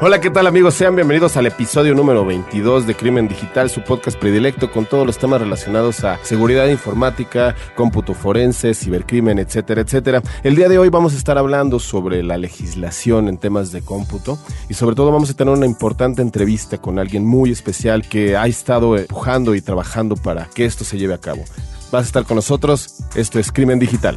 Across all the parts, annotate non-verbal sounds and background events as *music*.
Hola, ¿qué tal amigos? Sean bienvenidos al episodio número 22 de Crimen Digital, su podcast predilecto con todos los temas relacionados a seguridad informática, cómputo forense, cibercrimen, etcétera, etcétera. El día de hoy vamos a estar hablando sobre la legislación en temas de cómputo y sobre todo vamos a tener una importante entrevista con alguien muy especial que ha estado empujando y trabajando para que esto se lleve a cabo. Vas a estar con nosotros, esto es Crimen Digital.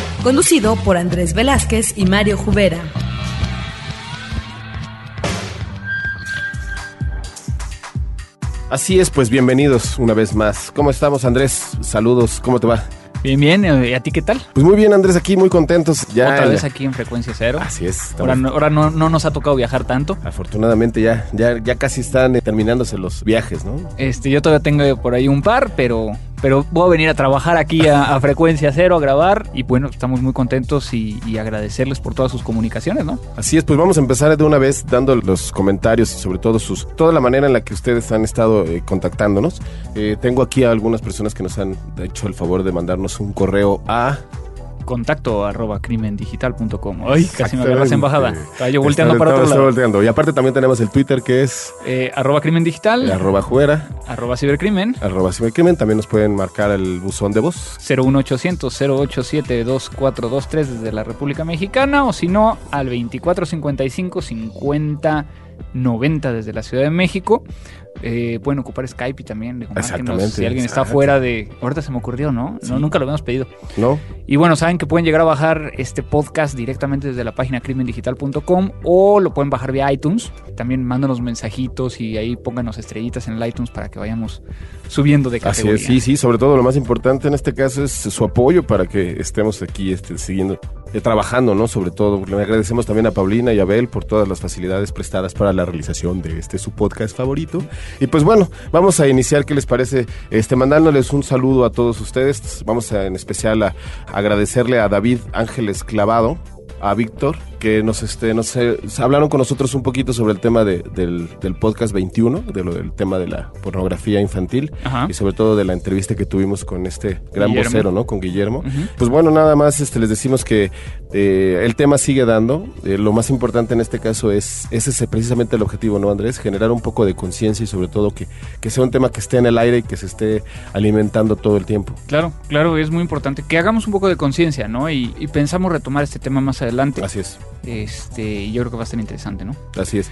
conducido por Andrés Velázquez y Mario Jubera. Así es, pues bienvenidos una vez más. ¿Cómo estamos, Andrés? Saludos, ¿cómo te va? Bien, bien. ¿Y a ti qué tal? Pues muy bien, Andrés, aquí muy contentos. Ya Otra vez aquí en Frecuencia Cero. Así es. Ahora, no, ahora no, no, nos ha tocado viajar tanto. Afortunadamente ya, ya, ya casi están eh, terminándose los viajes, ¿no? Este, yo todavía tengo por ahí un par, pero pero voy a venir a trabajar aquí a, Frecuencia Cero, a grabar y bueno, estamos muy contentos y, agradecerles por todas sus comunicaciones, ¿no? Así es, pues vamos a empezar de una vez dando los comentarios y sobre todo sus, toda la manera en la que ustedes han estado eh, contactándonos. Eh, tengo aquí a algunas personas que nos han hecho el favor de mandarnos un correo a contacto arroba crimendigital.com. Ay, casi me agarras embajada. Estaba yo volteando para otro lado. Volteando. Y aparte también tenemos el Twitter que es... Eh, arroba crimendigital. arroba juera. Arroba cibercrimen. Arroba cibercrimen. También nos pueden marcar el buzón de voz. 01800 087 2423 desde la República Mexicana o si no al 2455 50 90 desde la Ciudad de México. Eh, pueden ocupar Skype y también Exactamente. si alguien está fuera de... Ahorita se me ocurrió, ¿no? no nunca lo habíamos pedido. No. Y bueno, saben que pueden llegar a bajar este podcast directamente desde la página crimendigital.com o lo pueden bajar vía iTunes. También mándanos mensajitos y ahí pónganos estrellitas en el iTunes para que vayamos subiendo de categoría. Así es, sí, sí. Sobre todo lo más importante en este caso es su apoyo para que estemos aquí este, siguiendo trabajando, ¿no? Sobre todo, le agradecemos también a Paulina y a Abel por todas las facilidades prestadas para la realización de este su podcast favorito. Y pues bueno, vamos a iniciar, ¿qué les parece? Este, mandándoles un saludo a todos ustedes. Vamos en especial a agradecerle a David Ángeles Clavado, a Víctor, que nos, este, nos hablaron con nosotros un poquito sobre el tema de, del, del, podcast 21, de lo del tema de la pornografía infantil y sobre todo de la entrevista que tuvimos con este gran vocero, ¿no? Con Guillermo. Pues bueno, nada más este, les decimos que eh, el tema sigue dando. Eh, lo más importante en este caso es, ese es precisamente el objetivo, ¿no, Andrés? Generar un poco de conciencia y sobre todo que, que sea un tema que esté en el aire y que se esté alimentando todo el tiempo. Claro, claro, es muy importante que hagamos un poco de conciencia, ¿no? Y, y pensamos retomar este tema más adelante. Así es. Este, yo creo que va a estar interesante, ¿no? Así es.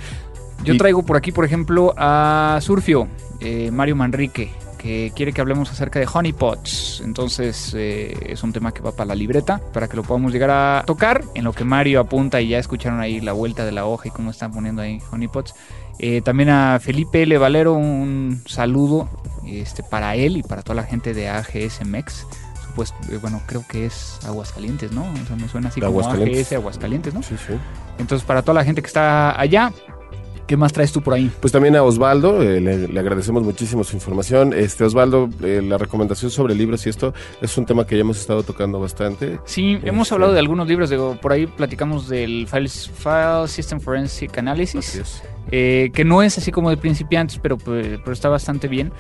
Yo traigo por aquí, por ejemplo, a Surfio, eh, Mario Manrique, que quiere que hablemos acerca de honeypots. Entonces eh, es un tema que va para la libreta, para que lo podamos llegar a tocar. En lo que Mario apunta y ya escucharon ahí la vuelta de la hoja y cómo están poniendo ahí honeypots. Eh, también a Felipe L. Valero un saludo este, para él y para toda la gente de AGS MEX pues bueno, creo que es Aguascalientes, ¿no? O sea, me suena así como AGS Aguascalientes, ¿no? Sí, sí. Entonces, para toda la gente que está allá, ¿Qué más traes tú por ahí? Pues también a Osvaldo, eh, le, agradecemos muchísimo su información. Este Osvaldo, eh, la recomendación sobre libros y esto es un tema que ya hemos estado tocando bastante. Sí, hemos este, hablado de algunos libros, digo, por ahí platicamos del File, File System Forensic Analysis, eh, que no es así como de principiantes, pero, pero está bastante bien.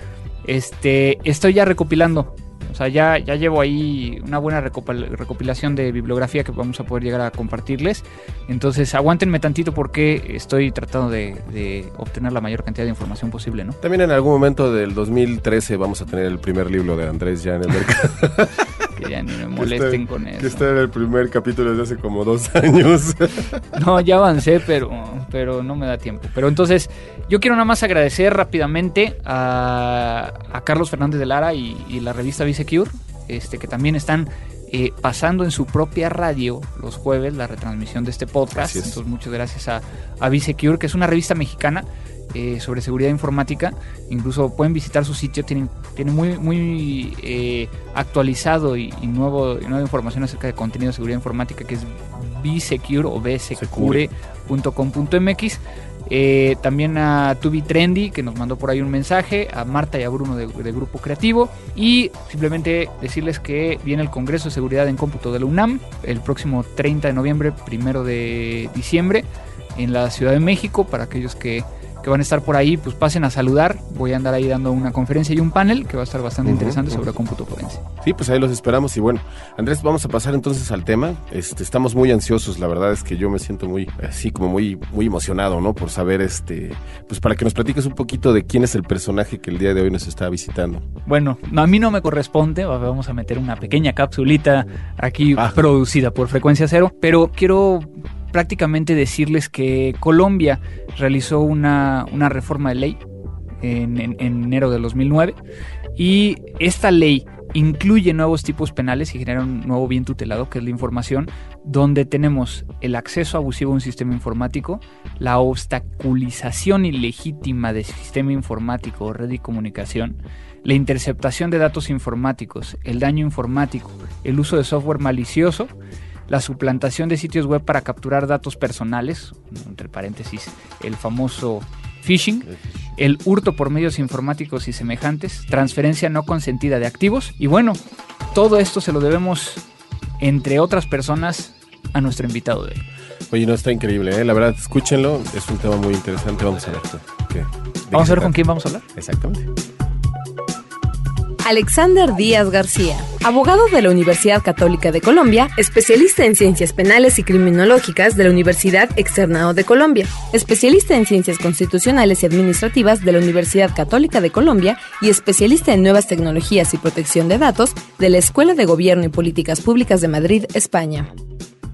Este, estoy ya recopilando o sea, ya, ya llevo ahí una buena recopilación de bibliografía que vamos a poder llegar a compartirles. Entonces, aguántenme tantito porque estoy tratando de, obtener la mayor cantidad de información posible, ¿no? También en algún momento del 2013 vamos a tener el primer libro de Andrés ya en el mercado. *laughs* que ya ni me molesten con eso. Que está en el primer capítulo desde hace como dos *laughs* años. no, ya avancé, pero, pero no me da tiempo. Pero entonces, yo quiero nada más agradecer rápidamente a, Carlos Fernández de Lara y, la revista Secure, este, que también están eh, pasando en su propia radio los jueves la retransmisión de este podcast. Entonces, muchas gracias a, a Secure, que es una revista mexicana eh, sobre seguridad informática. Incluso pueden visitar su sitio, tienen, muy eh, actualizado y, nuevo, nueva información acerca de contenido de seguridad informática que es bsecure o bsecure.com.mx. Eh, también a Tubi Trendy, que nos mandó por ahí un mensaje, a Marta y a Bruno de, de, Grupo Creativo. Y simplemente decirles que viene el Congreso de Seguridad en Cómputo de la UNAM el próximo 30 de noviembre, primero de diciembre, en la Ciudad de México, para aquellos que que van a estar por ahí, pues pasen a saludar. Voy a andar ahí dando una conferencia y un panel que va a estar bastante interesante sobre cómputo forense. Sí, pues ahí los esperamos y bueno, Andrés, vamos a pasar entonces al tema. Este, estamos muy ansiosos, la verdad es que yo me siento muy así como muy muy emocionado, ¿no? Por saber este, pues para que nos platiques un poquito de quién es el personaje que el día de hoy nos está visitando. Bueno, a mí no me corresponde, vamos a meter una pequeña capsulita aquí ah. producida por Frecuencia Cero, pero quiero prácticamente decirles que Colombia realizó una, reforma de ley en, en, enero de 2009 y esta ley incluye nuevos tipos penales y genera un nuevo bien tutelado que es la información, donde tenemos el acceso abusivo a un sistema informático, la obstaculización ilegítima de sistema informático o red de comunicación, la interceptación de datos informáticos, el daño informático, el uso de software malicioso, la suplantación de sitios web para capturar datos personales, entre paréntesis, el famoso phishing, el hurto por medios informáticos y semejantes, transferencia no consentida de activos y bueno, todo esto se lo debemos, entre otras personas, a nuestro invitado de hoy. Oye, no, está increíble, ¿eh? la verdad, escúchenlo, es un tema muy interesante, vamos a ver. vamos a ver con quién vamos a hablar. Exactamente. Alexander Díaz García, abogado de la Universidad Católica de Colombia, especialista en ciencias penales y criminológicas de la Universidad Externado de Colombia, especialista en ciencias constitucionales y administrativas de la Universidad Católica de Colombia y especialista en nuevas tecnologías y protección de datos de la Escuela de Gobierno y Políticas Públicas de Madrid, España.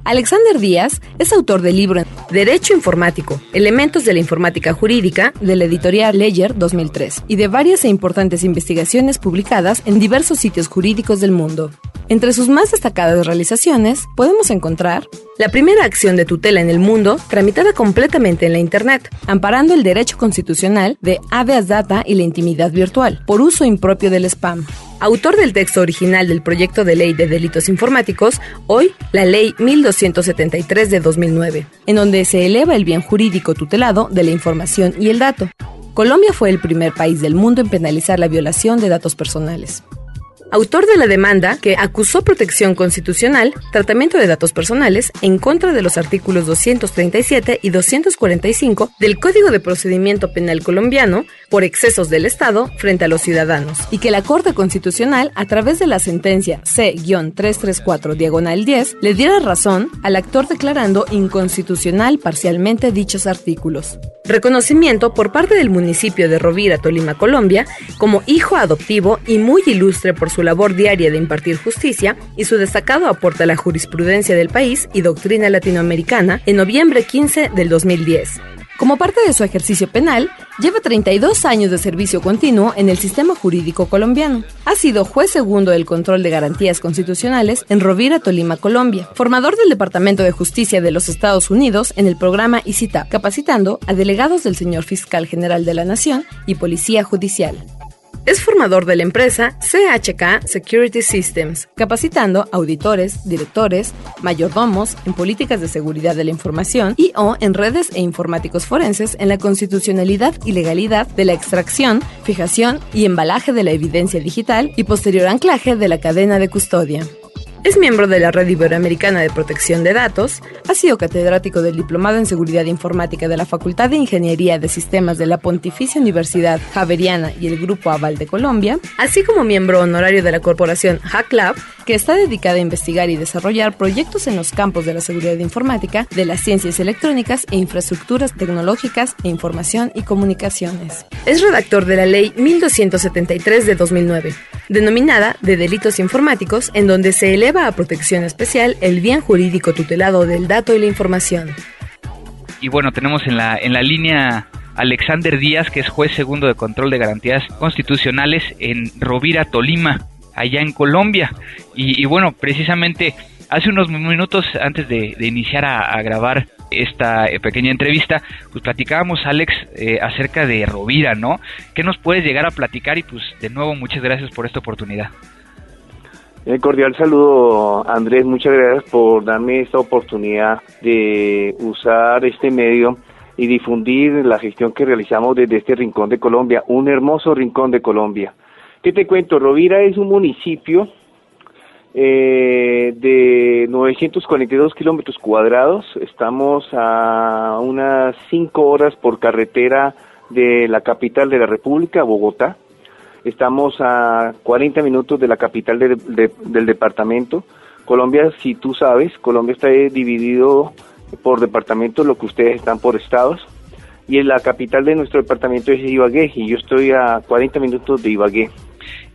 Alexander Díaz es autor del libro Derecho Informático, Elementos de la Informática Jurídica, de la editorial Ledger 2003, y de varias e importantes investigaciones publicadas en diversos sitios jurídicos del mundo. Entre sus más destacadas realizaciones podemos encontrar la primera acción de tutela en el mundo tramitada completamente en la Internet, amparando el derecho constitucional de habeas data y la intimidad virtual, por uso impropio del spam. Autor del texto original del proyecto de ley de delitos informáticos, hoy la ley 1273 de 2009, en donde se eleva el bien jurídico tutelado de la información y el dato. Colombia fue el primer país del mundo en penalizar la violación de datos personales autor de la demanda que acusó protección constitucional, tratamiento de datos personales en contra de los artículos 237 y 245 del Código de Procedimiento Penal colombiano por excesos del Estado frente a los ciudadanos, y que la Corte Constitucional, a través de la sentencia C-334 diagonal 10, le diera razón al actor declarando inconstitucional parcialmente dichos artículos. Reconocimiento por parte del municipio de Rovira, Tolima, Colombia, como hijo adoptivo y muy ilustre por su labor diaria de impartir justicia y su destacado aporte a la jurisprudencia del país y doctrina latinoamericana en noviembre 15 del 2010. Como parte de su ejercicio penal, lleva 32 años de servicio continuo en el sistema jurídico colombiano. Ha sido juez segundo del control de garantías constitucionales en Rovira, Tolima, Colombia, formador del Departamento de Justicia de los Estados Unidos en el programa ICITAP, capacitando a delegados del señor Fiscal General de la Nación y Policía Judicial. Es formador de la empresa CHK Security Systems, capacitando auditores, directores, mayordomos en políticas de seguridad de la información y o en redes e informáticos forenses en la constitucionalidad y legalidad de la extracción, fijación y embalaje de la evidencia digital y posterior anclaje de la cadena de custodia. Es miembro de la Red Iberoamericana de Protección de Datos, ha sido catedrático del Diplomado en Seguridad Informática de la Facultad de Ingeniería de Sistemas de la Pontificia Universidad Javeriana y el Grupo Aval de Colombia, así como miembro honorario de la corporación HackLab, que está dedicada a investigar y desarrollar proyectos en los campos de la seguridad informática, de las ciencias electrónicas e infraestructuras tecnológicas e información y comunicaciones. Es redactor de la Ley 1273 de 2009, denominada de delitos informáticos, en donde se eleva a protección especial el bien jurídico tutelado del dato y la información. Y bueno, tenemos en la, en la línea Alexander Díaz, que es juez segundo de control de garantías constitucionales en Rovira, Tolima, allá en Colombia. Y, bueno, precisamente hace unos minutos antes de, iniciar a, grabar esta eh, pequeña entrevista, pues platicábamos, Alex, eh, acerca de Rovira, ¿no? ¿Qué nos puedes llegar a platicar? Y pues de nuevo, muchas gracias por esta oportunidad. Un cordial saludo, Andrés. Muchas gracias por darme esta oportunidad de usar este medio y difundir la gestión que realizamos desde este rincón de Colombia, un hermoso rincón de Colombia. ¿Qué te cuento? Rovira es un municipio eh, de 942 kilómetros cuadrados. Estamos a unas 5 horas por carretera de la capital de la República, Bogotá. Estamos a 40 minutos de la capital del departamento. Colombia, si tú sabes, Colombia está dividido por departamentos, lo que ustedes están por estados. Y en la capital de nuestro departamento es Ibagué, y yo estoy a 40 minutos de Ibagué.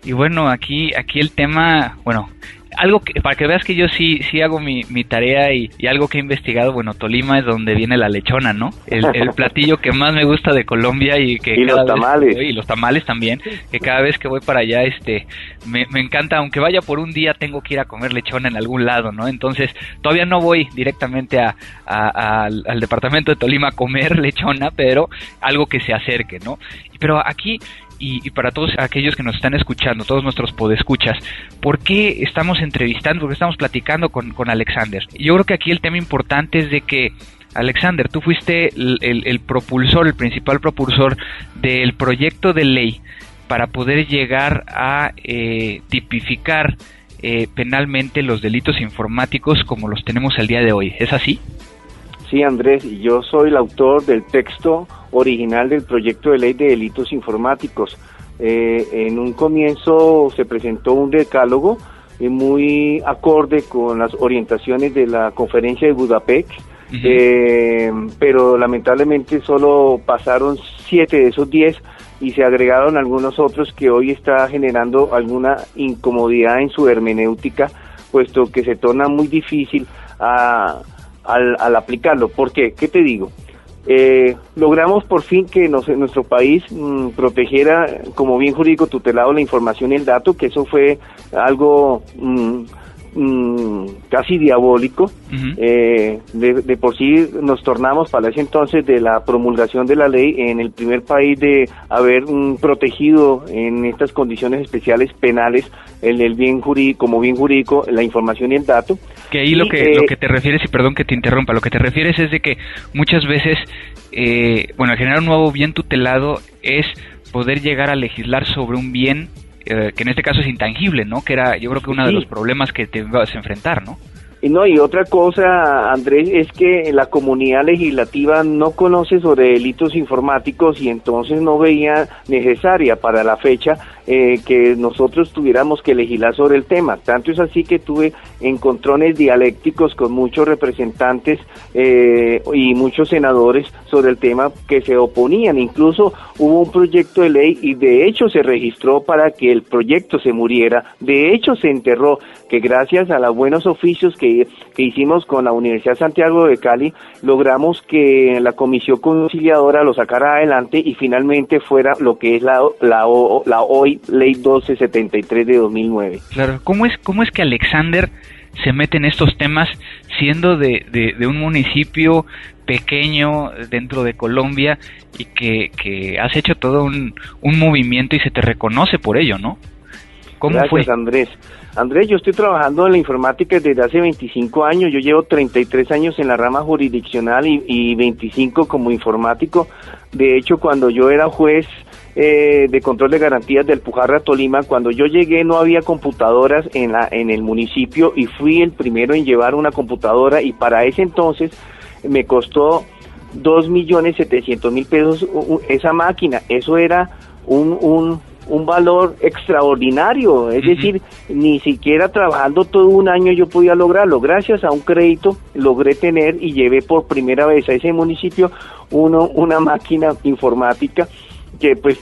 Y bueno, aquí, aquí el tema, bueno, algo que, para que veas que yo sí, sí hago mi, mi tarea y, algo que he investigado, bueno, Tolima es donde viene la lechona, ¿no? El, *laughs* platillo que más me gusta de Colombia y que... Y los tamales. y los tamales también, que cada vez que voy para allá, este, me, me encanta, aunque vaya por un día, tengo que ir a comer lechona en algún lado, ¿no? Entonces, todavía no voy directamente a, al, al departamento de Tolima a comer *laughs* lechona, pero algo que se acerque, ¿no? Pero aquí y, para todos aquellos que nos están escuchando, todos nuestros podescuchas, ¿por qué estamos entrevistando, por qué estamos platicando con, con Alexander? Yo creo que aquí el tema importante es de que Alexander, tú fuiste el, propulsor, el principal propulsor del proyecto de ley para poder llegar a eh, tipificar eh, penalmente los delitos informáticos como los tenemos el día de hoy. ¿Es así? Sí, Andrés, y yo soy el autor del texto original del proyecto de ley de delitos informáticos. Eh, en un comienzo se presentó un decálogo eh, muy acorde con las orientaciones de la conferencia de Budapest, eh, pero lamentablemente solo pasaron siete de esos diez y se agregaron algunos otros que hoy está generando alguna incomodidad en su hermenéutica, puesto que se torna muy difícil a al, al aplicarlo. ¿Por qué? ¿Qué te digo? Eh, logramos por fin que nuestro país mm, protegiera como bien jurídico tutelado la información y el dato, que eso fue algo mm, Mm, casi diabólico. Eh, de, por sí nos tornamos para ese entonces de la promulgación de la ley en el primer país de haber protegido en estas condiciones especiales penales el, el, bien jurídico, como bien jurídico la información y el dato. Que ahí lo, que, lo eh, que te refieres, y perdón que te interrumpa, lo que te refieres es de que muchas veces, eh, bueno, generar un nuevo bien tutelado es poder llegar a legislar sobre un bien eh, que en este caso es intangible, ¿no? Que era, yo creo que uno de los problemas que te vas a enfrentar, ¿no? No, y otra cosa, Andrés, es que la comunidad legislativa no conoce sobre delitos informáticos y entonces no veía necesaria para la fecha eh, que nosotros tuviéramos que legislar sobre el tema. Tanto es así que tuve encontrones dialécticos con muchos representantes eh, y muchos senadores sobre el tema que se oponían. Incluso hubo un proyecto de ley y de hecho se registró para que el proyecto se muriera. De hecho se enterró que gracias a los buenos oficios que, que hicimos con la Universidad Santiago de Cali, logramos que la comisión conciliadora lo sacara adelante y finalmente fuera lo que es la, la, la hoy Ley 1273 de 2009. Claro, ¿cómo es, cómo es que Alexander se mete en estos temas siendo de, de, un municipio pequeño dentro de Colombia y que, que has hecho todo un, un movimiento y se te reconoce por ello, ¿no? ¿Cómo Gracias, fue? Andrés. Andrés, yo estoy trabajando en la informática desde hace 25 años. Yo llevo 33 años en la rama jurisdiccional y, y 25 como informático. De hecho, cuando yo era juez eh, de control de garantías del Pujarra Tolima, cuando yo llegué no había computadoras en, la, en el municipio y fui el primero en llevar una computadora y para ese entonces me costó dos millones setecientos mil pesos esa máquina. Eso era un, un, un valor extraordinario, es decir, ni siquiera trabajando todo un año yo podía lograrlo. Gracias a un crédito logré tener y llevé por primera vez a ese municipio uno, una máquina informática que pues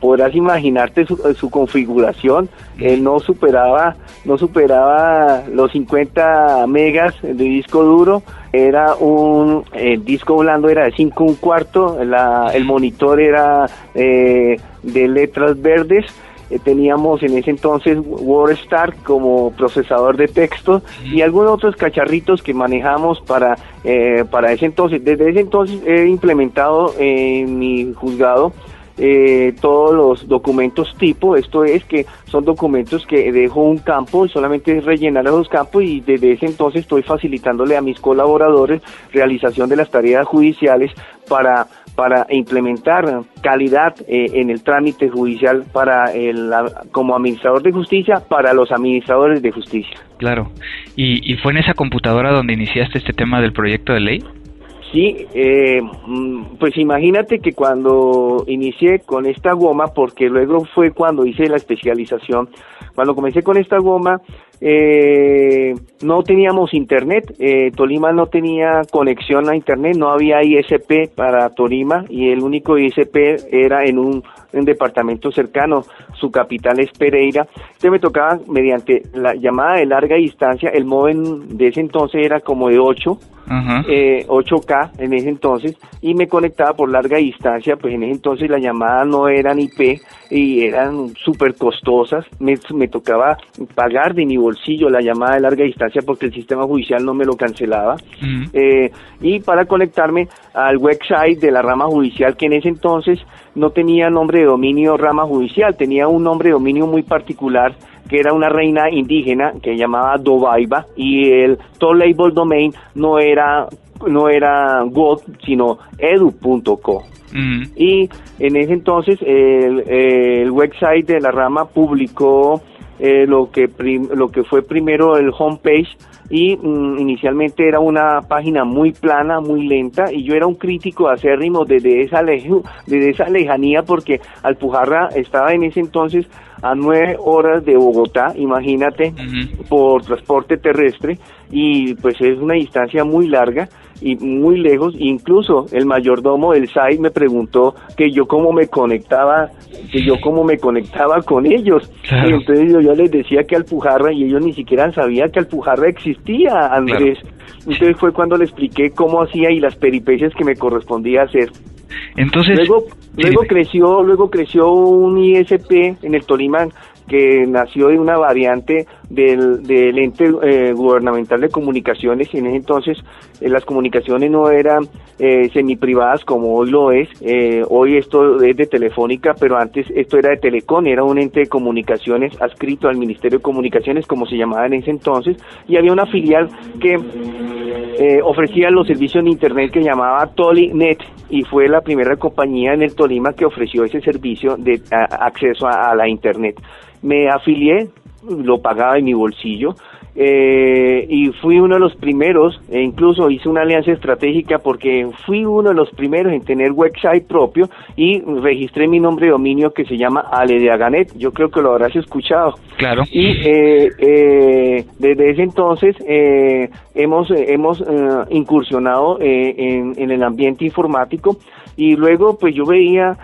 podrás imaginarte su, configuración. Él no superaba no superaba los 50 megas de disco duro era un el disco blando era de 5 un cuarto la, el monitor era eh, de letras verdes eh, teníamos en ese entonces WordStar como procesador de texto y algunos otros cacharritos que manejamos para eh, para ese entonces. Desde ese entonces he implementado en mi juzgado eh, todos los documentos tipo, esto es que son documentos que dejo un campo y solamente es rellenar esos campos y desde ese entonces estoy facilitándole a mis colaboradores realización de las tareas judiciales para para implementar calidad eh, en el trámite judicial para el como administrador de justicia para los administradores de justicia. Claro. ¿Y, y fue en esa computadora donde iniciaste este tema del proyecto de ley? Sí, eh, mm, pues imagínate que cuando inicié con esta goma, porque luego fue cuando hice la especialización, cuando comencé con esta goma, eh, no teníamos internet, eh, Tolima no tenía conexión a internet, no había ISP para Tolima y el único ISP era en un, departamento cercano, su capital es Pereira. Entonces me tocaba mediante la llamada de larga distancia, el modem de ese entonces era como de 8 eh, 8K en ese entonces y me conectaba por larga distancia, pues en ese entonces la llamada no eran IP y eran súper costosas, me, me, tocaba pagar de mi bolsillo la llamada de larga distancia porque el sistema judicial no me lo cancelaba. Eh, y para conectarme al website de la rama judicial que en ese entonces no tenía nombre de dominio rama judicial, tenía un nombre de dominio muy particular que era una reina indígena que llamaba Dobaiba y el top label domain no era no era God sino edu.co y en ese entonces el, website de la rama publicó eh, lo que lo que fue primero el homepage y mm, inicialmente era una página muy plana, muy lenta y yo era un crítico acérrimo desde esa, desde esa lejanía porque Alpujarra estaba en ese entonces a nueve horas de Bogotá, imagínate, por transporte terrestre y pues es una distancia muy larga y muy lejos, incluso el mayordomo del SAI me preguntó que yo cómo me conectaba, que yo cómo me conectaba con ellos. Y entonces yo, les decía que Alpujarra y ellos ni siquiera sabían que Alpujarra existía, Andrés. Entonces fue cuando le expliqué cómo hacía y las peripecias que me correspondía hacer. Entonces luego luego creció luego creció un ISP en el Tolima que nació de una variante del, del ente eh, gubernamental de comunicaciones en ese entonces eh, las comunicaciones no eran eh, semiprivadas como hoy lo es, eh, hoy esto es de Telefónica, pero antes esto era de Telecom, era un ente de comunicaciones adscrito al Ministerio de Comunicaciones como se llamaba en ese entonces y había una filial que ofrecía los servicios de Internet que llamaba ToliNet y fue la primera compañía en el Tolima que ofreció ese servicio de acceso a la Internet. Me afilié, lo pagaba en mi bolsillo, eh, y fui uno de los primeros, e incluso hice una alianza estratégica porque fui uno de los primeros en tener website propio y registré mi nombre de dominio que se llama Ale de Aganet. Yo creo que lo habrás escuchado. Claro. Y eh, eh, desde ese entonces hemos, hemos incursionado en, en, el ambiente informático y luego pues yo veía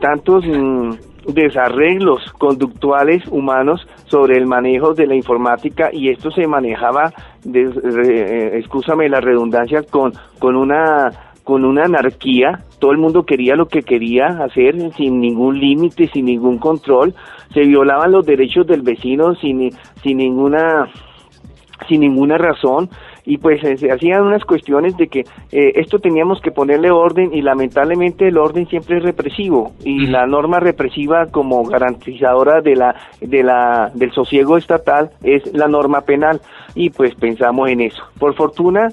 tantos... Mm, desarreglos conductuales humanos sobre el manejo de la informática y esto se manejaba, de, eh, la redundancia, con, con una con una anarquía, todo el mundo quería lo que quería hacer sin ningún límite, sin ningún control, se violaban los derechos del vecino sin, sin ninguna sin ninguna razón y pues eh, se hacían unas cuestiones de que eh, esto teníamos que ponerle orden y lamentablemente el orden siempre es represivo y la norma represiva como garantizadora de la de la del sosiego estatal es la norma penal y pues pensamos en eso. Por fortuna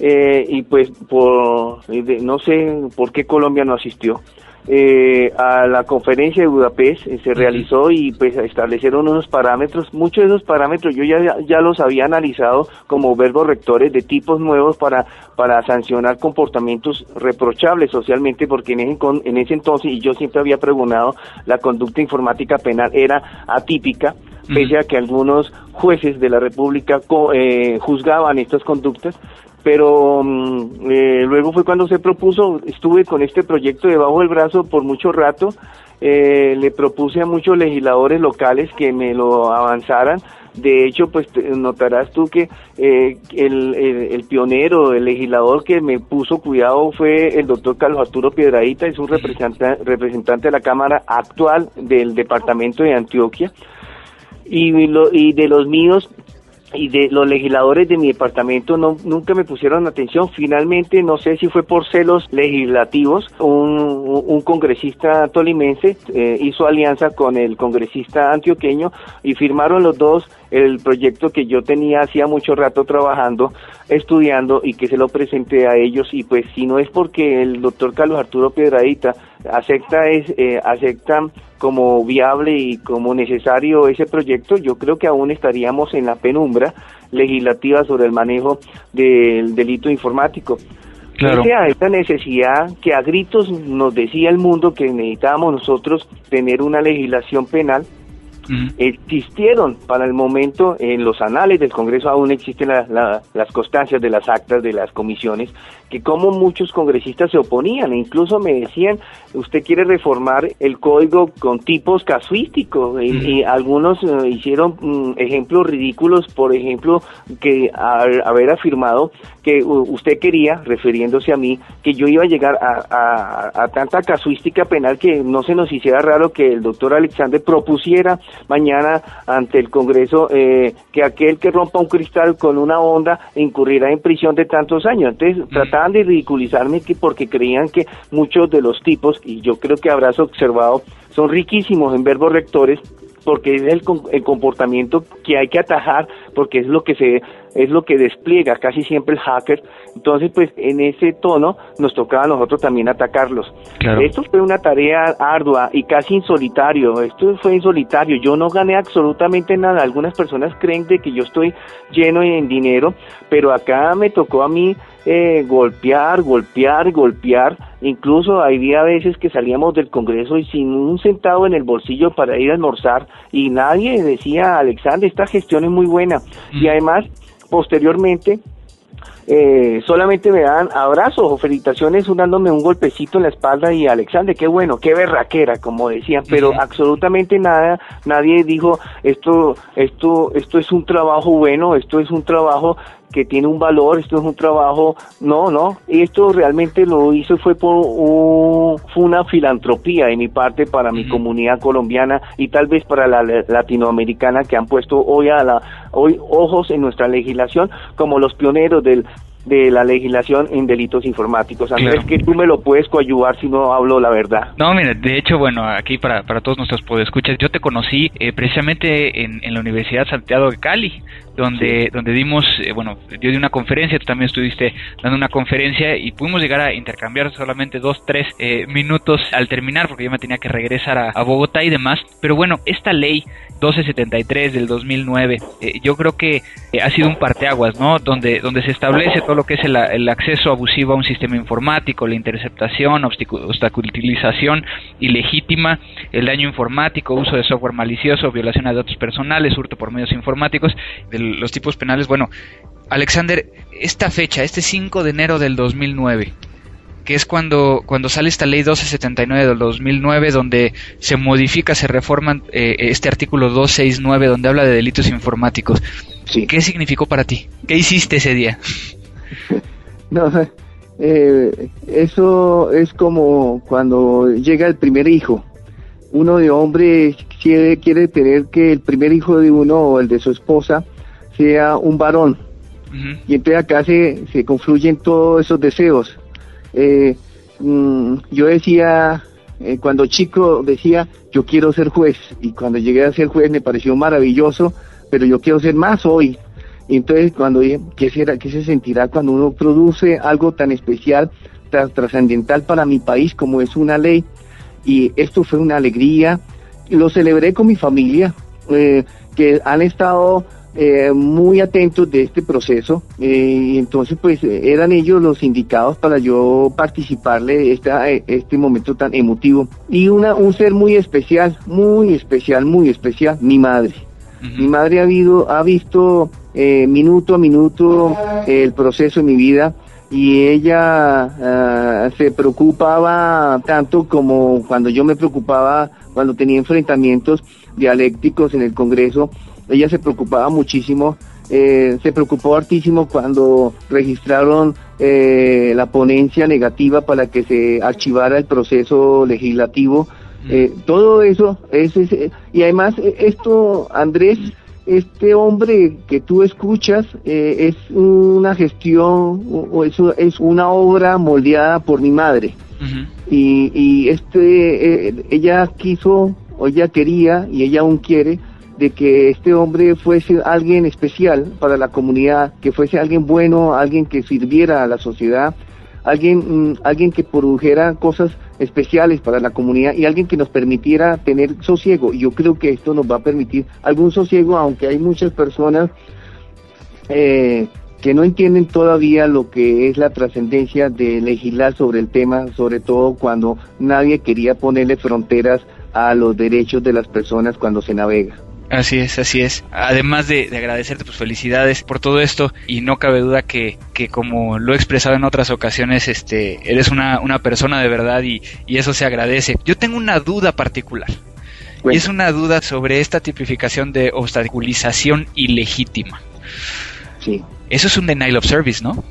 eh, y pues por no sé por qué Colombia no asistió eh, a la conferencia de Budapest eh, se realizó y pues establecieron unos parámetros, muchos de esos parámetros yo ya, ya los había analizado como verbos rectores de tipos nuevos para, para sancionar comportamientos reprochables socialmente porque en ese, en ese entonces, y yo siempre había pregonado, la conducta informática penal era atípica, pese a que algunos jueces de la República eh, juzgaban estas conductas, pero mm, eh, luego fue cuando se propuso, estuve con este proyecto debajo del brazo por mucho rato, eh, le propuse a muchos legisladores locales que me lo avanzaran, de hecho, pues notarás tú que eh, el, pionero, el legislador que me puso cuidado fue el doctor Carlos Arturo Piedradita, es un representante, representante de la Cámara actual del departamento de Antioquia. Y, lo, y de los míos y de los legisladores de mi departamento no, nunca me pusieron atención. Finalmente, no sé si fue por celos legislativos, un, congresista tolimense eh, hizo alianza con el congresista antioqueño y firmaron los dos el proyecto que yo tenía hacía mucho rato trabajando, estudiando y que se lo presenté a ellos y pues si no es porque el doctor Carlos Arturo Piedradita acepta es eh, acepta como viable y como necesario ese proyecto, yo creo que aún estaríamos en la penumbra legislativa sobre el manejo del delito informático. Claro. a esta necesidad que a gritos nos decía el mundo que necesitábamos nosotros tener una legislación penal existieron para el momento en los anales del Congreso aún existen las constancias de las actas de las comisiones que como muchos congresistas se oponían e incluso me decían usted quiere reformar el código con tipos casuísticos y, algunos eh, hicieron mm, ejemplos ridículos por ejemplo que haber afirmado que usted quería refiriéndose a mí que yo iba a llegar a, a tanta casuística penal que no se nos hiciera raro que el doctor Alexander propusiera mañana ante el Congreso eh, que aquel que rompa un cristal con una onda incurrirá en prisión de tantos años. Entonces de ridiculizarme que porque creían que muchos de los tipos, y yo creo que habrás observado, son riquísimos en verbos rectores porque es el, el, comportamiento que hay que atajar, porque es lo que se es lo que despliega casi siempre el hacker. Entonces, pues en ese tono nos tocaba a nosotros también atacarlos. Esto fue una tarea ardua y casi insolitario. Esto fue insolitario. Yo no gané absolutamente nada. Algunas personas creen de que yo estoy lleno en dinero, pero acá me tocó a mí eh, golpear, golpear, golpear. Incluso había veces que salíamos del Congreso y sin un centavo en el bolsillo para ir a almorzar y nadie decía, Alexander, esta gestión es muy buena. Y además, posteriormente, eh, solamente me dan abrazos o felicitaciones dándome un golpecito en la espalda y Alexander, qué bueno, qué berraquera, como decían, pero absolutamente nada, nadie dijo esto, esto, esto es un trabajo bueno, esto es un trabajo que tiene un valor, esto es un trabajo, no, no, esto realmente lo hizo fue por fue una filantropía de mi parte para mi comunidad colombiana y tal vez para la latinoamericana que han puesto hoy a la hoy ojos en nuestra legislación como los pioneros del de la legislación en delitos informáticos. Andrés, que tú me lo puedes coayuvar si no hablo la verdad. No, mira, de hecho, bueno, aquí para, para todos nuestros podescuchas, yo te conocí eh, precisamente en, en, la Universidad Santiago de Cali, donde, donde dimos, eh, bueno, yo di una conferencia, tú también estuviste dando una conferencia y pudimos llegar a intercambiar solamente dos, tres eh, minutos al terminar, porque yo me tenía que regresar a, a Bogotá y demás. Pero bueno, esta ley 1273 del 2009, yo creo que ha sido un parteaguas, ¿no? Donde, donde se establece todo lo que es el, acceso abusivo a un sistema informático, la interceptación, obstaculización ilegítima, el daño informático, uso de software malicioso, violación a datos personales, hurto por medios informáticos, de los tipos penales. Bueno, Alexander, esta fecha, este 5 de enero del 2009, que es cuando, cuando sale esta ley 1279 del 2009, donde se modifica, se reforma eh, este artículo 269, donde habla de delitos informáticos. ¿Qué significó para ti? ¿Qué hiciste ese día? *laughs* no, eh, eso es como cuando llega el primer hijo. Uno de hombre quiere, quiere tener que el primer hijo de uno o el de su esposa sea un varón. Y entonces acá se, se confluyen todos esos deseos. Eh, mm, yo decía, eh, cuando chico decía, yo quiero ser juez. Y cuando llegué a ser juez me pareció maravilloso, pero yo quiero ser más hoy. Entonces, cuando ¿qué, será, ¿qué se sentirá cuando uno produce algo tan especial, tan trascendental para mi país como es una ley? Y esto fue una alegría. Lo celebré con mi familia, eh, que han estado eh, muy atentos de este proceso. Eh, entonces, pues, eran ellos los indicados para yo participarle esta, este momento tan emotivo. Y una, un ser muy especial, muy especial, muy especial, mi madre. Mi madre ha, ha visto eh, minuto a minuto el proceso de mi vida y ella ah, se preocupaba tanto como cuando yo me preocupaba cuando tenía enfrentamientos dialécticos en el Congreso, ella se preocupaba muchísimo, eh, se preocupó hartísimo cuando registraron eh, la ponencia negativa para que se archivara el proceso legislativo. Todo eso es, y además esto, Andrés, este hombre que tú escuchas eh, es una gestión o eso es una obra moldeada por mi madre. Y, y, este eh, ella quiso o ella quería y ella aún quiere de que este hombre fuese alguien especial para la comunidad, que fuese alguien bueno, alguien que sirviera a la sociedad, alguien, mm, alguien que produjera cosas especiales para la comunidad y alguien que nos permitiera tener sosiego. Y yo creo que esto nos va a permitir algún sosiego, aunque hay muchas personas eh, que no entienden todavía lo que es la trascendencia de legislar sobre el tema, sobre todo cuando nadie quería ponerle fronteras a los derechos de las personas cuando se navega. Así es, así es. Además de, agradecerte, pues felicidades por todo esto y no cabe duda que, que como lo he expresado en otras ocasiones, este, eres una, una persona de verdad y, y, eso se agradece. Yo tengo una duda particular. Y es una duda sobre esta tipificación de obstaculización ilegítima. Sí. Eso es un denial of service, ¿no?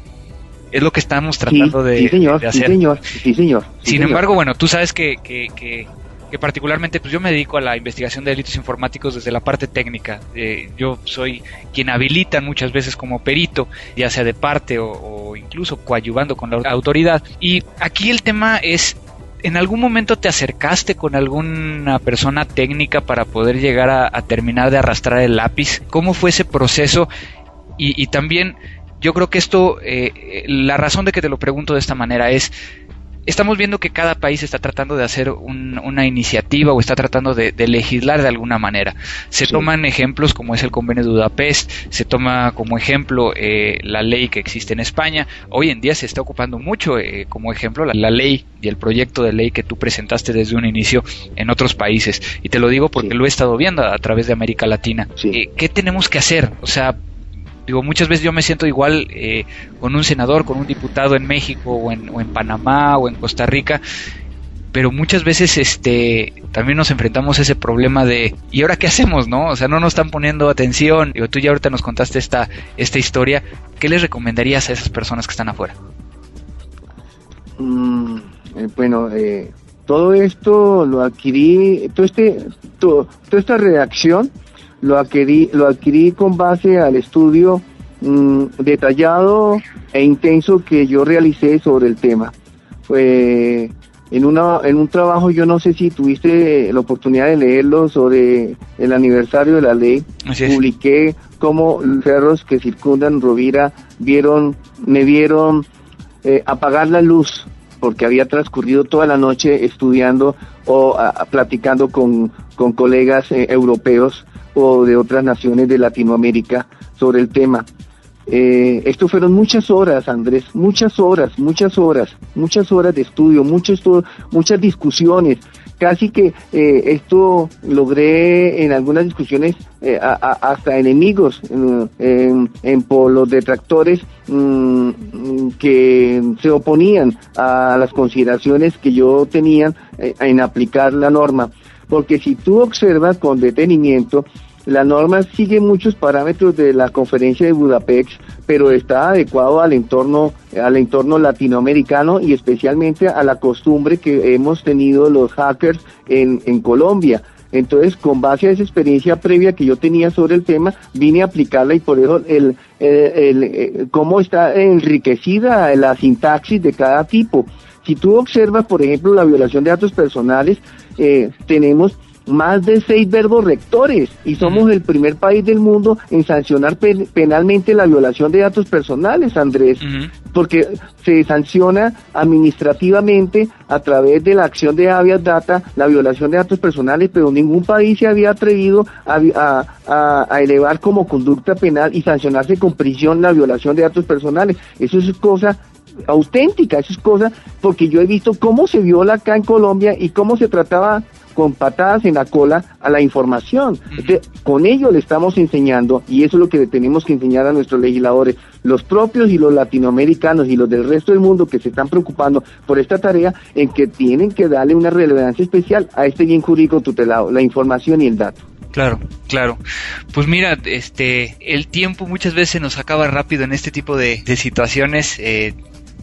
Es lo que estamos tratando de, sí, señor, hacer. Sí, señor, sí, señor. Sin embargo, bueno, tú sabes que, que, que que particularmente pues yo me dedico a la investigación de delitos informáticos desde la parte técnica. Eh, yo soy quien habilita muchas veces como perito, ya sea de parte o, incluso coadyuvando con la autoridad. Y aquí el tema es ¿En algún momento te acercaste con alguna persona técnica para poder llegar a, terminar de arrastrar el lápiz? ¿Cómo fue ese proceso? Y, también yo creo que esto, eh, la razón de que te lo pregunto de esta manera es, estamos viendo que cada país está tratando de hacer una iniciativa o está tratando de, legislar de alguna manera. Se toman ejemplos como es el convenio de Budapest, se toma como ejemplo eh, la ley que existe en España. Hoy en día se está ocupando mucho eh, como ejemplo la, ley y el proyecto de ley que tú presentaste desde un inicio en otros países. Y te lo digo porque lo he estado viendo a, través de América Latina. Eh, ¿Qué tenemos que hacer? O sea, Digo, muchas veces yo me siento igual eh, con un senador, con un diputado en México o en, o en Panamá o en Costa Rica, pero muchas veces este también nos enfrentamos a ese problema de ¿y ahora qué hacemos, no? O sea, no nos están poniendo atención. Digo, tú ya ahorita nos contaste esta esta historia, ¿qué les recomendarías a esas personas que están afuera? Mm, eh, bueno, eh, todo esto lo adquirí, todo este, toda esta reacción lo adquirí, lo adquirí con base al estudio mm, detallado e intenso que yo realicé sobre el tema. Fue en, una, en un trabajo, yo no sé si tuviste la oportunidad de leerlo sobre el aniversario de la ley, publiqué cómo los perros que circundan Rovira vieron, me vieron eh, apagar la luz porque había transcurrido toda la noche estudiando o platicando con, con colegas eh, europeos o de otras naciones de Latinoamérica sobre el tema. Eh, esto fueron muchas horas, Andrés, muchas horas, muchas horas, muchas horas de estudio, muchas, muchas discusiones. Casi que eh, esto logré en algunas discusiones eh, hasta enemigos en, por los detractores mm, que se oponían a las consideraciones que yo tenía en aplicar la norma. Porque si tú observas con detenimiento, la norma sigue muchos parámetros de la conferencia de Budapest, pero está adecuado al entorno, al entorno latinoamericano y especialmente a la costumbre que hemos tenido los hackers en, en Colombia. Entonces, con base a esa experiencia previa que yo tenía sobre el tema, vine a aplicarla y por eso el, el, el cómo está enriquecida la sintaxis de cada tipo. Si tú observas, por ejemplo, la violación de datos personales, eh, tenemos más de seis verbos rectores y somos el primer país del mundo en sancionar penalmente la violación de datos personales, Andrés, porque se sanciona administrativamente a través de la acción de habeas data la violación de datos personales, pero ningún país se había atrevido a, a elevar como conducta penal y sancionarse con prisión la violación de datos personales. Eso es cosa auténtica, eso es cosa, porque yo he visto cómo se viola acá en Colombia y cómo se trataba con patadas en la cola a la información. con ello le estamos enseñando, y eso es lo que tenemos que enseñar a nuestros legisladores, los propios y los latinoamericanos y los del resto del mundo que se están preocupando por esta tarea, en que tienen que darle una relevancia especial a este bien jurídico tutelado, la información y el dato. Claro, claro. Pues mira, este, el tiempo muchas veces nos acaba rápido en este tipo de, situaciones. Eh,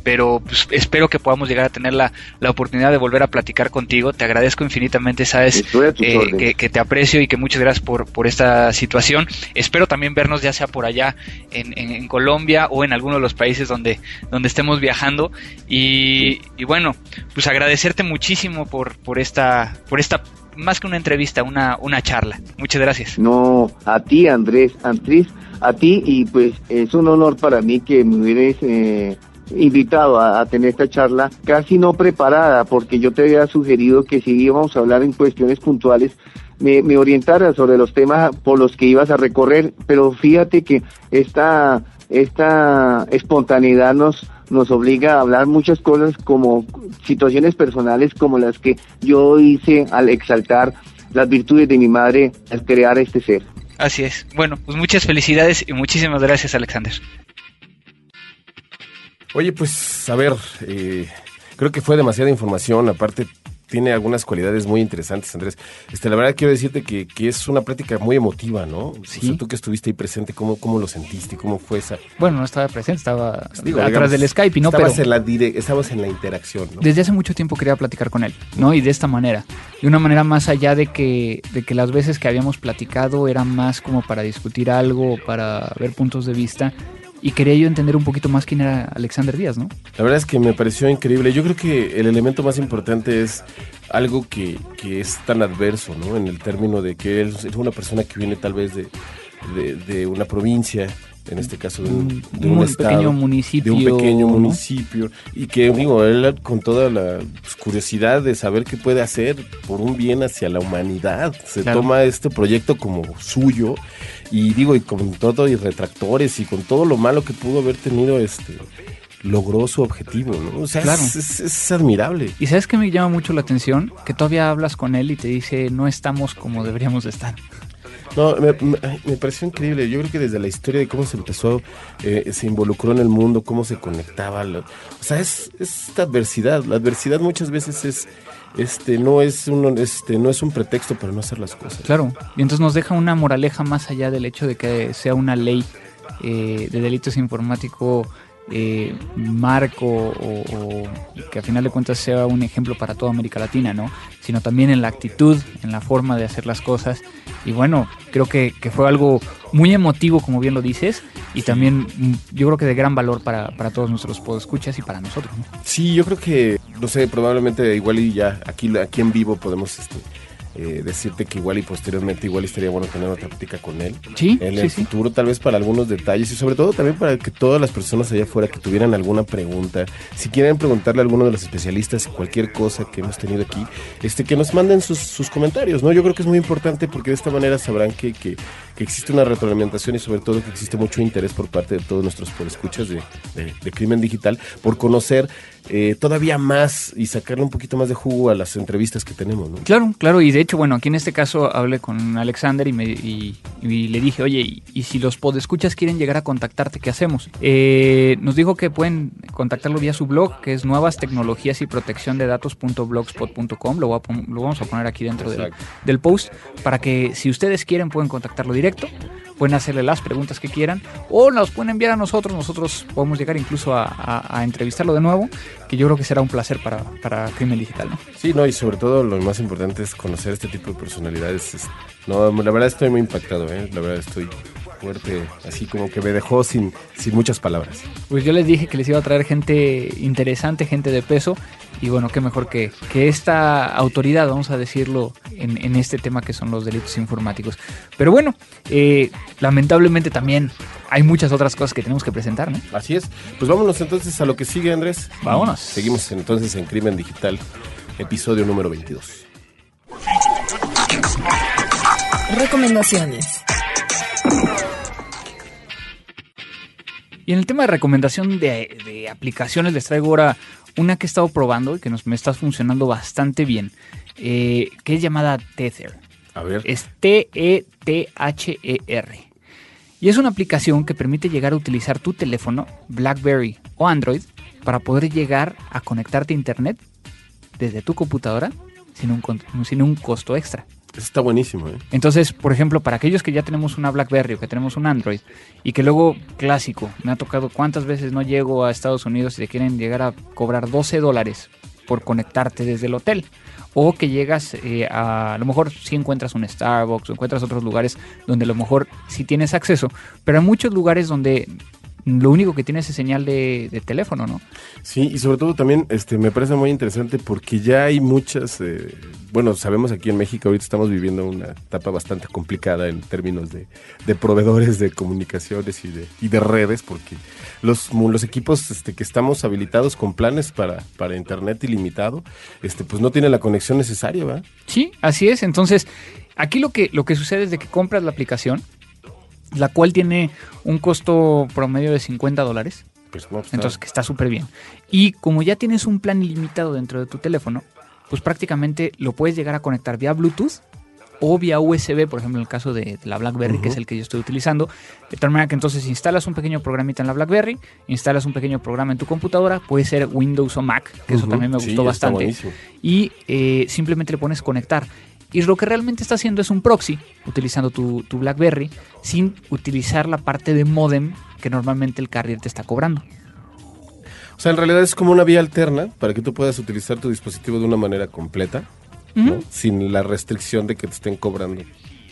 pero pues, espero que podamos llegar a tener la, la, oportunidad de volver a platicar contigo. Te agradezco infinitamente, sabes eh, que, te aprecio y que muchas gracias por, por esta situación. Espero también vernos ya sea por allá en, en, Colombia o en alguno de los países donde, donde estemos viajando. Y, y bueno, pues agradecerte muchísimo por, por, esta, por esta más que una entrevista, una, una charla. Muchas gracias. No, a ti Andrés, Andrés, a ti y pues es un honor para mí que me hubieras eh, invitado a, tener esta charla casi no preparada porque yo te había sugerido que si íbamos a hablar en cuestiones puntuales me, me orientara sobre los temas por los que ibas a recorrer, pero fíjate que esta, esta espontaneidad nos nos obliga a hablar muchas cosas como situaciones personales como las que yo hice al exaltar las virtudes de mi madre al crear este ser. Así es. Bueno, pues muchas felicidades y muchísimas gracias, Alexander. Oye, pues a ver, eh, creo que fue demasiada información, aparte tiene algunas cualidades muy interesantes, Andrés. Este, la verdad quiero decirte que, que es una plática muy emotiva, ¿no? Sí. tú que estuviste ahí presente, ¿cómo, ¿cómo lo sentiste? ¿Cómo fue esa? Bueno, no estaba presente, estaba Digo, atrás del Skype, ¿no? Estabas, en la estabas en la interacción, ¿no? Desde hace mucho tiempo quería platicar con él, ¿no? Y de esta manera. De una manera más allá de que, de que las veces que habíamos platicado eran más como para discutir algo, para ver puntos de vista y quería yo entender un poquito más quién era Alexander Díaz, ¿no? La verdad es que me pareció increíble. Yo creo que el elemento más importante es algo que, que es tan adverso, ¿no? En el término de que él es una persona que viene tal vez de, de, una provincia, en este caso de un, pequeño municipio. De un pequeño municipio. Y que, digo, él con toda la pues, curiosidad de saber qué puede hacer por un bien hacia la humanidad, se toma este proyecto como suyo y digo, y con todo y retractores y con todo lo malo que pudo haber tenido, este logró su objetivo, ¿no? O sea, es, admirable. Y sabes que me llama mucho la atención que todavía hablas con él y te dice no estamos como deberíamos de estar. No, me, pareció increíble. Yo creo que desde la historia de cómo se empezó, eh, se involucró en el mundo, cómo se conectaba. o sea, es, es esta adversidad. La adversidad muchas veces es este no es un este no es un pretexto para no hacer las cosas. Claro, y entonces nos deja una moraleja más allá del hecho de que sea una ley eh, de delitos informáticos eh, marco o, que a final de cuentas sea un ejemplo para toda América Latina, ¿no? Sino también en la actitud, en la forma de hacer las cosas. Y bueno, creo que, fue algo muy emotivo, como bien lo dices, y también mm, yo creo que de gran valor para, para todos nuestros podescuchas y para nosotros, ¿no? Sí, yo creo que, no sé, probablemente igual y ya aquí, aquí en vivo podemos este, eh, decirte que igual y posteriormente igual estaría bueno tener otra plática con él. Sí. En el futuro, tal vez para algunos detalles y sobre todo también para que todas las personas allá afuera que tuvieran alguna pregunta, si quieren preguntarle a alguno de los especialistas cualquier cosa que hemos tenido aquí, este que nos manden sus, sus comentarios, ¿no? Yo creo que es muy importante porque de esta manera sabrán que, que, que existe una retroalimentación y sobre todo que existe mucho interés por parte de todos nuestros podescuchas de, de, de Crimen Digital por conocer eh, todavía más y sacarle un poquito más de jugo a las entrevistas que tenemos. ¿no? Claro, claro, y de hecho, bueno, aquí en este caso hablé con Alexander y, me, y, le dije, oye, y, si los podescuchas quieren llegar a contactarte, ¿qué hacemos? Eh, nos dijo que pueden contactarlo vía su blog, que es nuevas tecnologías y protección de datos.blogspot.com, lo, lo vamos a poner aquí dentro del, del post, para que si ustedes quieren pueden contactarlo directo pueden hacerle las preguntas que quieran o nos pueden enviar a nosotros, nosotros podemos llegar incluso a, entrevistarlo de nuevo, que yo creo que será un placer para, para Crimen Digital. ¿no? Sí, no, y sobre todo lo más importante es conocer este tipo de personalidades. No, la verdad estoy muy impactado, ¿eh? la verdad estoy fuerte, así como que me dejó sin, sin muchas palabras. Pues yo les dije que les iba a traer gente interesante, gente de peso, y bueno, qué mejor que, que esta autoridad, vamos a decirlo, en, en, este tema que son los delitos informáticos. Pero bueno, eh, lamentablemente también hay muchas otras cosas que tenemos que presentar, ¿no? Así es. Pues vámonos entonces a lo que sigue, Andrés. Vámonos. Seguimos entonces en Crimen Digital, episodio número 22. Recomendaciones. Y en el tema de recomendación de, aplicaciones les traigo ahora una que he estado probando y que nos, me está funcionando bastante bien, eh, que es llamada Tether. A ver. Es T-E-T-H-E-R. Y es una aplicación que permite llegar a utilizar tu teléfono, BlackBerry o Android, para poder llegar a conectarte a Internet desde tu computadora sin un, sin un costo extra. Está buenísimo, ¿eh? Entonces, por ejemplo, para aquellos que ya tenemos una BlackBerry o que tenemos un Android y que luego, clásico, me ha tocado cuántas veces no llego a Estados Unidos y te quieren llegar a cobrar 12 dólares por conectarte desde el hotel. O que llegas eh, a, a lo mejor si encuentras un Starbucks o encuentras otros lugares donde a lo mejor sí tienes acceso, pero hay muchos lugares donde lo único que tiene es señal de, de, teléfono, ¿no? Sí, y sobre todo también este, me parece muy interesante porque ya hay muchas, eh, bueno, sabemos aquí en México ahorita estamos viviendo una etapa bastante complicada en términos de, de proveedores de comunicaciones y de, y de redes, porque los, los equipos este, que estamos habilitados con planes para, para internet ilimitado, este, pues no tienen la conexión necesaria, ¿verdad? Sí, así es. Entonces, aquí lo que, lo que sucede es de que compras la aplicación, la cual tiene un costo promedio de 50 dólares. Pues Entonces, que está súper bien. Y como ya tienes un plan ilimitado dentro de tu teléfono, pues prácticamente lo puedes llegar a conectar vía Bluetooth o vía USB, por ejemplo, en el caso de, de la BlackBerry, uh -huh. que es el que yo estoy utilizando. De tal manera que entonces instalas un pequeño programita en la BlackBerry, instalas un pequeño programa en tu computadora, puede ser Windows o Mac, que uh -huh. eso también me gustó sí, bastante. Y eh, simplemente le pones conectar. Y lo que realmente está haciendo es un proxy, utilizando tu, tu, BlackBerry, sin utilizar la parte de modem que normalmente el carrier te está cobrando. O sea, en realidad es como una vía alterna para que tú puedas utilizar tu dispositivo de una manera completa, uh -huh. ¿no? sin la restricción de que te estén cobrando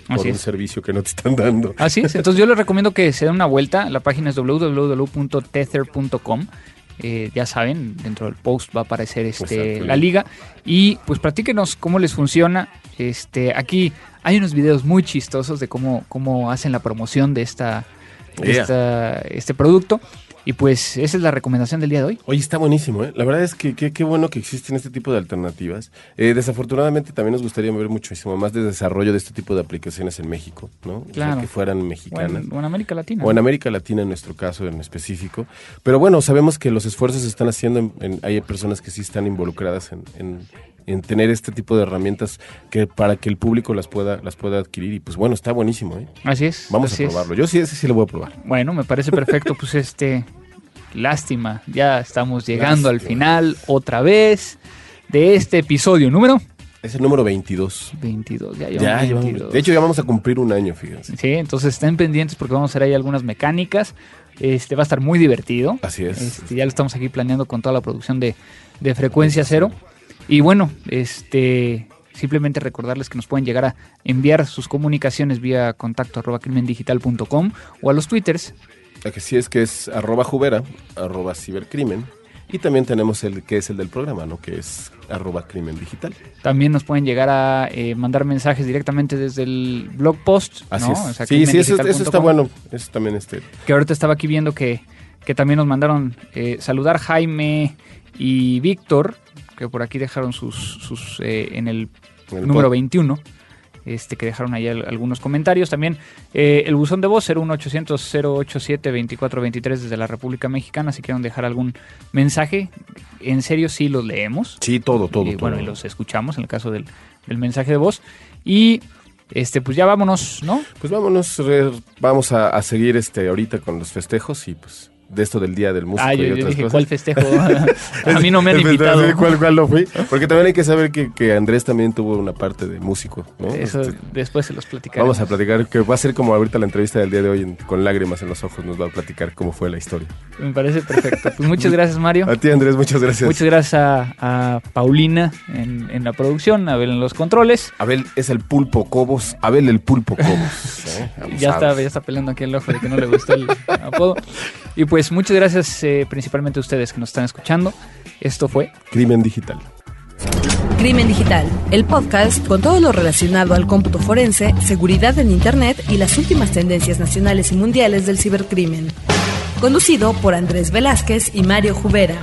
por Así un es. servicio que no te están dando. Así es. Entonces yo les recomiendo que se den una vuelta. La página es *laughs* www.tether.com. Eh, ya saben, dentro del post va a aparecer este, la liga. Y pues platíquenos cómo les funciona. Este, aquí hay unos videos muy chistosos de cómo, cómo hacen la promoción de, esta, de yeah. esta, este producto. Y pues esa es la recomendación del día de hoy. Oye, está buenísimo, ¿eh? La verdad es que qué bueno que existen este tipo de alternativas. Eh, desafortunadamente también nos gustaría ver muchísimo más de desarrollo de este tipo de aplicaciones en México, ¿no? Claro. O sea, que fueran mexicanas. O en, o en, América Latina. O en América Latina en nuestro caso en específico. Pero bueno, sabemos que los esfuerzos se están haciendo, en, en, hay personas que sí están involucradas en, en tener este tipo de herramientas que para que el público las pueda las pueda adquirir. Y pues bueno está buenísimo ¿eh? así es vamos así a probarlo. Es. yo sí ese sí lo voy a probar. Bueno me parece perfecto pues este lástima. Ya estamos llegando lástima. al final otra vez de este episodio número es el número 22 22 ya, ya 22. Llevamos, de hecho ya vamos a cumplir un año fíjense. Sí entonces estén pendientes porque vamos a hacer ahí algunas mecánicas. Este va a estar muy divertido. Así es. Este, ya lo estamos aquí planeando con toda la producción de, de frecuencia cero y bueno, este simplemente recordarles que nos pueden llegar a enviar sus comunicaciones vía contacto arroba crimendigital.com o a los twitters. La que sí es que es arroba jubera, arroba cibercrimen. Y también tenemos el que es el del programa, ¿no? Que es arroba crimen digital. También nos pueden llegar a eh, mandar mensajes directamente desde el blog post. Así ¿no? es. O sea, sí, sí, eso, eso, está bueno. Eso también este. Que ahorita estaba aquí viendo que, que también nos mandaron eh, saludar Jaime y Víctor, que por aquí dejaron sus, sus eh, en el, el número pod. 21, este, que dejaron ahí algunos comentarios. También eh, el buzón de voz 01800-087-2423 desde la República Mexicana. Si quieren dejar algún mensaje, en serio sí los leemos. Sí, todo, todo. Y, todo. bueno, y los escuchamos en el caso del, del mensaje de voz. Y este, pues ya vámonos, ¿no? Pues vámonos, vamos a, a seguir este ahorita con los festejos y pues de esto del Día del Músico ah, yo, y otras yo dije, cosas. ¿cuál festejo? *laughs* a mí no me han invitado. ¿Cuál, ¿Cuál lo fui? *laughs* Porque también hay que saber que, que, Andrés también tuvo una parte de músico, ¿no? Eso este, después se los platicaremos. Vamos a platicar, que va a ser como ahorita la entrevista del día de hoy, en, con lágrimas en los ojos, nos va a platicar cómo fue la historia. Me parece perfecto. Pues muchas gracias, Mario. A ti, Andrés, muchas gracias. Muchas gracias a, a Paulina en, en, la producción, a Abel en los controles. Abel es el pulpo Cobos, Abel el pulpo Cobos. *laughs* ¿eh? ya, está, ya está peleando aquí el ojo de que no le gustó el apodo. Y pues muchas gracias eh, principalmente a ustedes que nos están escuchando. Esto fue Crimen Digital. Crimen Digital, el podcast con todo lo relacionado al cómputo forense, seguridad en Internet y las últimas tendencias nacionales y mundiales del cibercrimen. Conducido por Andrés Velázquez y Mario Jubera.